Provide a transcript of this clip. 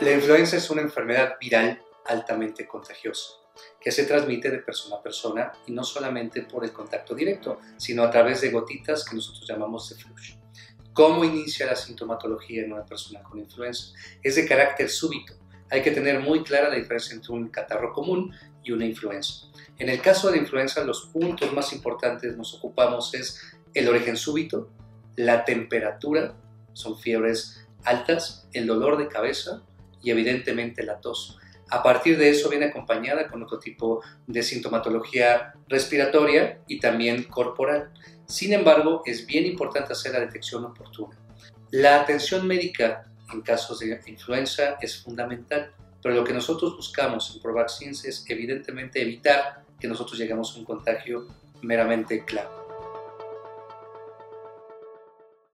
La influenza es una enfermedad viral altamente contagiosa que se transmite de persona a persona y no solamente por el contacto directo, sino a través de gotitas que nosotros llamamos de flush. ¿Cómo inicia la sintomatología en una persona con influenza? Es de carácter súbito. Hay que tener muy clara la diferencia entre un catarro común y una influenza. En el caso de influenza, los puntos más importantes nos ocupamos es el origen súbito, la temperatura, son fiebres altas, el dolor de cabeza y evidentemente la tos. A partir de eso viene acompañada con otro tipo de sintomatología respiratoria y también corporal. Sin embargo, es bien importante hacer la detección oportuna. La atención médica en casos de influenza es fundamental, pero lo que nosotros buscamos en ProVaccines es evidentemente evitar que nosotros lleguemos a un contagio meramente claro.